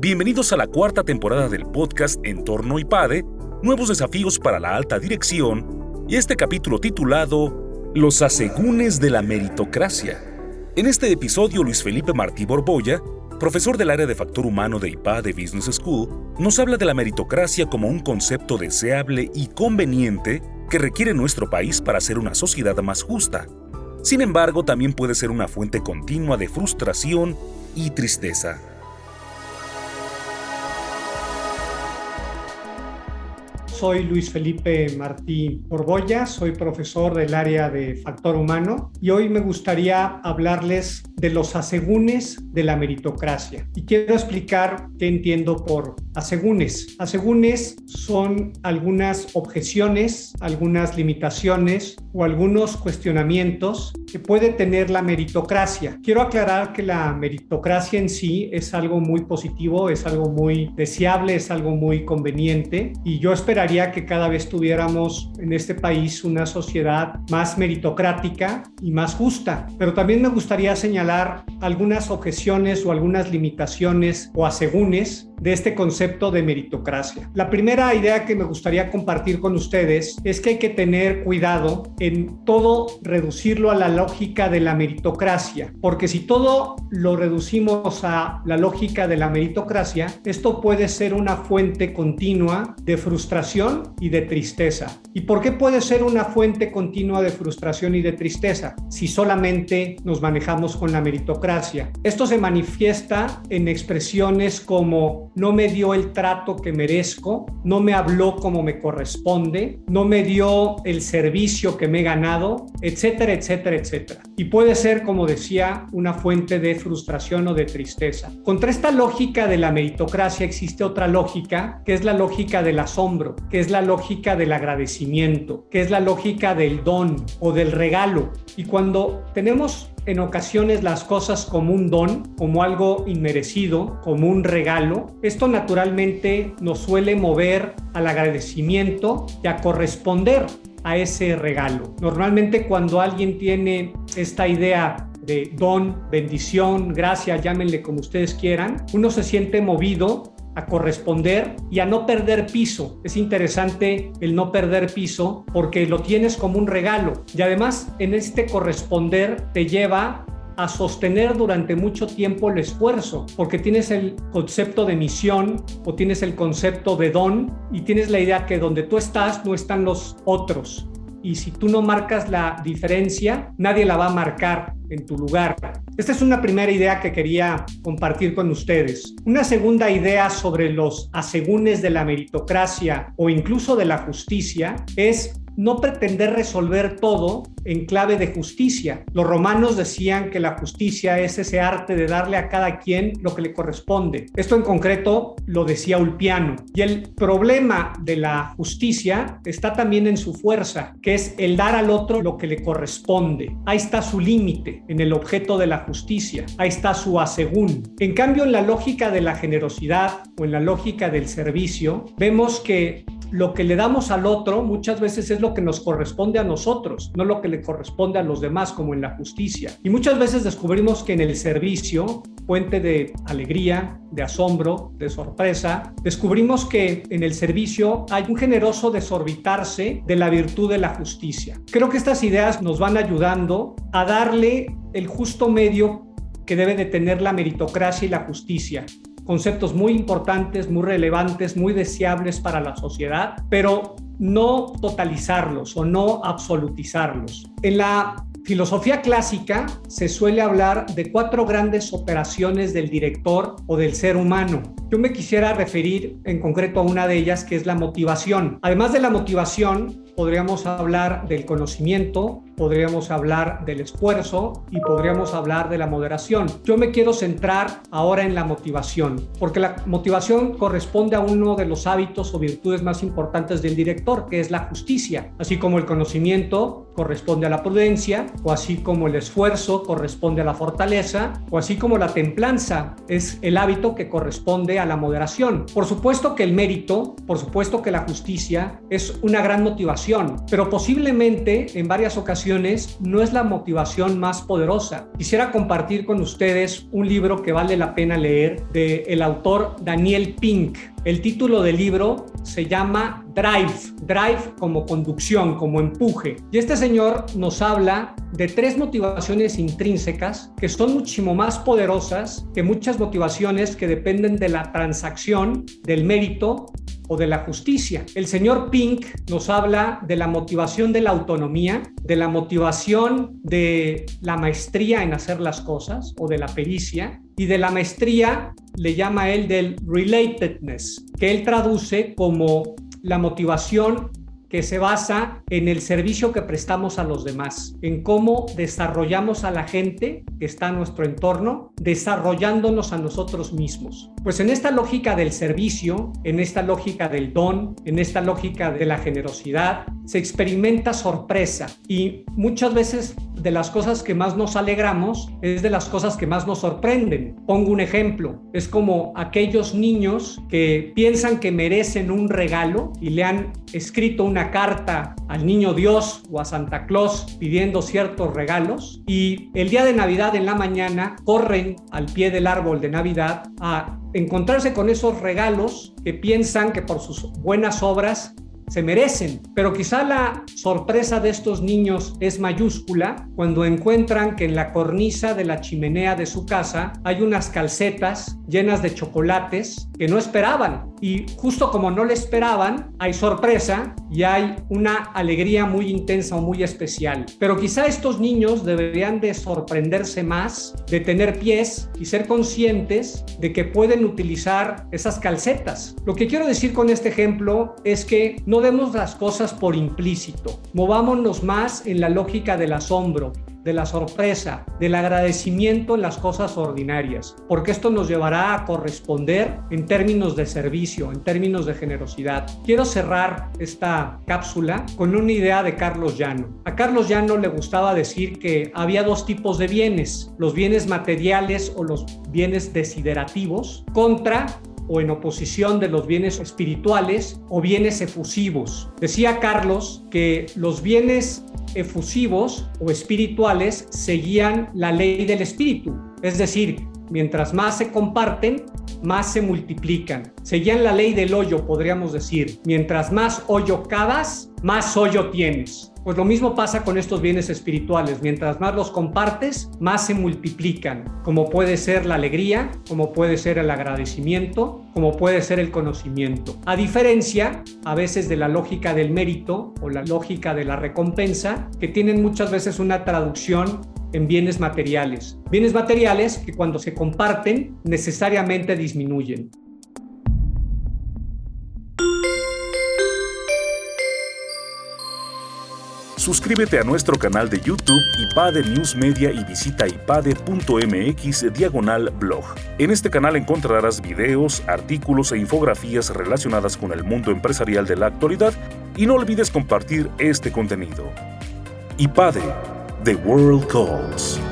Bienvenidos a la cuarta temporada del podcast Entorno IPADE, Nuevos Desafíos para la Alta Dirección, y este capítulo titulado Los asegúnes de la meritocracia. En este episodio, Luis Felipe Martí Borbolla, profesor del área de factor humano de IPADE Business School, nos habla de la meritocracia como un concepto deseable y conveniente que requiere nuestro país para ser una sociedad más justa. Sin embargo, también puede ser una fuente continua de frustración y tristeza. Soy Luis Felipe Martí Borbolla, soy profesor del área de factor humano y hoy me gustaría hablarles de los asegúnes de la meritocracia. Y quiero explicar qué entiendo por asegúnes. Asegúnes son algunas objeciones, algunas limitaciones o algunos cuestionamientos que puede tener la meritocracia. Quiero aclarar que la meritocracia en sí es algo muy positivo, es algo muy deseable, es algo muy conveniente y yo esperaría que cada vez tuviéramos en este país una sociedad más meritocrática y más justa. Pero también me gustaría señalar algunas objeciones o algunas limitaciones o asegúnes de este concepto de meritocracia. La primera idea que me gustaría compartir con ustedes es que hay que tener cuidado en todo reducirlo a la lógica de la meritocracia, porque si todo lo reducimos a la lógica de la meritocracia, esto puede ser una fuente continua de frustración y de tristeza. ¿Y por qué puede ser una fuente continua de frustración y de tristeza si solamente nos manejamos con la meritocracia? Esto se manifiesta en expresiones como no me dio el trato que merezco, no me habló como me corresponde, no me dio el servicio que me he ganado, etcétera, etcétera, etcétera. Y puede ser, como decía, una fuente de frustración o de tristeza. Contra esta lógica de la meritocracia existe otra lógica, que es la lógica del asombro, que es la lógica del agradecimiento, que es la lógica del don o del regalo. Y cuando tenemos en ocasiones las cosas como un don, como algo inmerecido, como un regalo. Esto naturalmente nos suele mover al agradecimiento y a corresponder a ese regalo. Normalmente cuando alguien tiene esta idea de don, bendición, gracia, llámenle como ustedes quieran, uno se siente movido a corresponder y a no perder piso. Es interesante el no perder piso porque lo tienes como un regalo y además en este corresponder te lleva a sostener durante mucho tiempo el esfuerzo, porque tienes el concepto de misión o tienes el concepto de don y tienes la idea que donde tú estás no están los otros. Y si tú no marcas la diferencia, nadie la va a marcar en tu lugar. Esta es una primera idea que quería compartir con ustedes. Una segunda idea sobre los asegúnes de la meritocracia o incluso de la justicia es no pretender resolver todo en clave de justicia. Los romanos decían que la justicia es ese arte de darle a cada quien lo que le corresponde. Esto en concreto lo decía Ulpiano. Y el problema de la justicia está también en su fuerza, que es el dar al otro lo que le corresponde. Ahí está su límite en el objeto de la justicia. Ahí está su asegún. En cambio, en la lógica de la generosidad o en la lógica del servicio, vemos que lo que le damos al otro muchas veces es lo que nos corresponde a nosotros, no lo que le corresponde a los demás, como en la justicia. Y muchas veces descubrimos que en el servicio, fuente de alegría, de asombro, de sorpresa, descubrimos que en el servicio hay un generoso desorbitarse de la virtud de la justicia. Creo que estas ideas nos van ayudando a darle el justo medio que debe de tener la meritocracia y la justicia conceptos muy importantes, muy relevantes, muy deseables para la sociedad, pero no totalizarlos o no absolutizarlos. En la filosofía clásica se suele hablar de cuatro grandes operaciones del director o del ser humano. Yo me quisiera referir en concreto a una de ellas que es la motivación. Además de la motivación, podríamos hablar del conocimiento, podríamos hablar del esfuerzo y podríamos hablar de la moderación. Yo me quiero centrar ahora en la motivación, porque la motivación corresponde a uno de los hábitos o virtudes más importantes del director, que es la justicia, así como el conocimiento corresponde a la prudencia, o así como el esfuerzo corresponde a la fortaleza, o así como la templanza es el hábito que corresponde a la moderación. Por supuesto que el mérito, por supuesto que la justicia es una gran motivación, pero posiblemente en varias ocasiones no es la motivación más poderosa. Quisiera compartir con ustedes un libro que vale la pena leer de el autor Daniel Pink. El título del libro se llama Drive, Drive como conducción, como empuje. Y este señor nos habla de tres motivaciones intrínsecas que son muchísimo más poderosas que muchas motivaciones que dependen de la transacción, del mérito o de la justicia. El señor Pink nos habla de la motivación de la autonomía, de la motivación de la maestría en hacer las cosas o de la pericia y de la maestría le llama él del relatedness, que él traduce como la motivación que se basa en el servicio que prestamos a los demás, en cómo desarrollamos a la gente que está en nuestro entorno, desarrollándonos a nosotros mismos. Pues en esta lógica del servicio, en esta lógica del don, en esta lógica de la generosidad, se experimenta sorpresa y muchas veces de las cosas que más nos alegramos es de las cosas que más nos sorprenden. Pongo un ejemplo, es como aquellos niños que piensan que merecen un regalo y le han escrito una carta al niño Dios o a Santa Claus pidiendo ciertos regalos y el día de Navidad en la mañana corren al pie del árbol de Navidad a encontrarse con esos regalos que piensan que por sus buenas obras se merecen. Pero quizá la sorpresa de estos niños es mayúscula cuando encuentran que en la cornisa de la chimenea de su casa hay unas calcetas llenas de chocolates que no esperaban. Y justo como no le esperaban, hay sorpresa y hay una alegría muy intensa o muy especial. Pero quizá estos niños deberían de sorprenderse más, de tener pies y ser conscientes de que pueden utilizar esas calcetas. Lo que quiero decir con este ejemplo es que no demos las cosas por implícito. Movámonos más en la lógica del asombro, de la sorpresa, del agradecimiento en las cosas ordinarias, porque esto nos llevará a corresponder en términos de servicio, en términos de generosidad. Quiero cerrar esta cápsula con una idea de Carlos Llano. A Carlos Llano le gustaba decir que había dos tipos de bienes, los bienes materiales o los bienes desiderativos contra o en oposición de los bienes espirituales o bienes efusivos. Decía Carlos que los bienes efusivos o espirituales seguían la ley del espíritu, es decir, mientras más se comparten, más se multiplican. Seguían la ley del hoyo, podríamos decir. Mientras más hoyo cavas, más hoyo tienes. Pues lo mismo pasa con estos bienes espirituales. Mientras más los compartes, más se multiplican, como puede ser la alegría, como puede ser el agradecimiento, como puede ser el conocimiento. A diferencia, a veces, de la lógica del mérito o la lógica de la recompensa, que tienen muchas veces una traducción en bienes materiales. Bienes materiales que cuando se comparten necesariamente disminuyen. Suscríbete a nuestro canal de YouTube IPADE News Media y visita ipade.mx diagonal blog. En este canal encontrarás videos, artículos e infografías relacionadas con el mundo empresarial de la actualidad y no olvides compartir este contenido. IPADE The World Calls.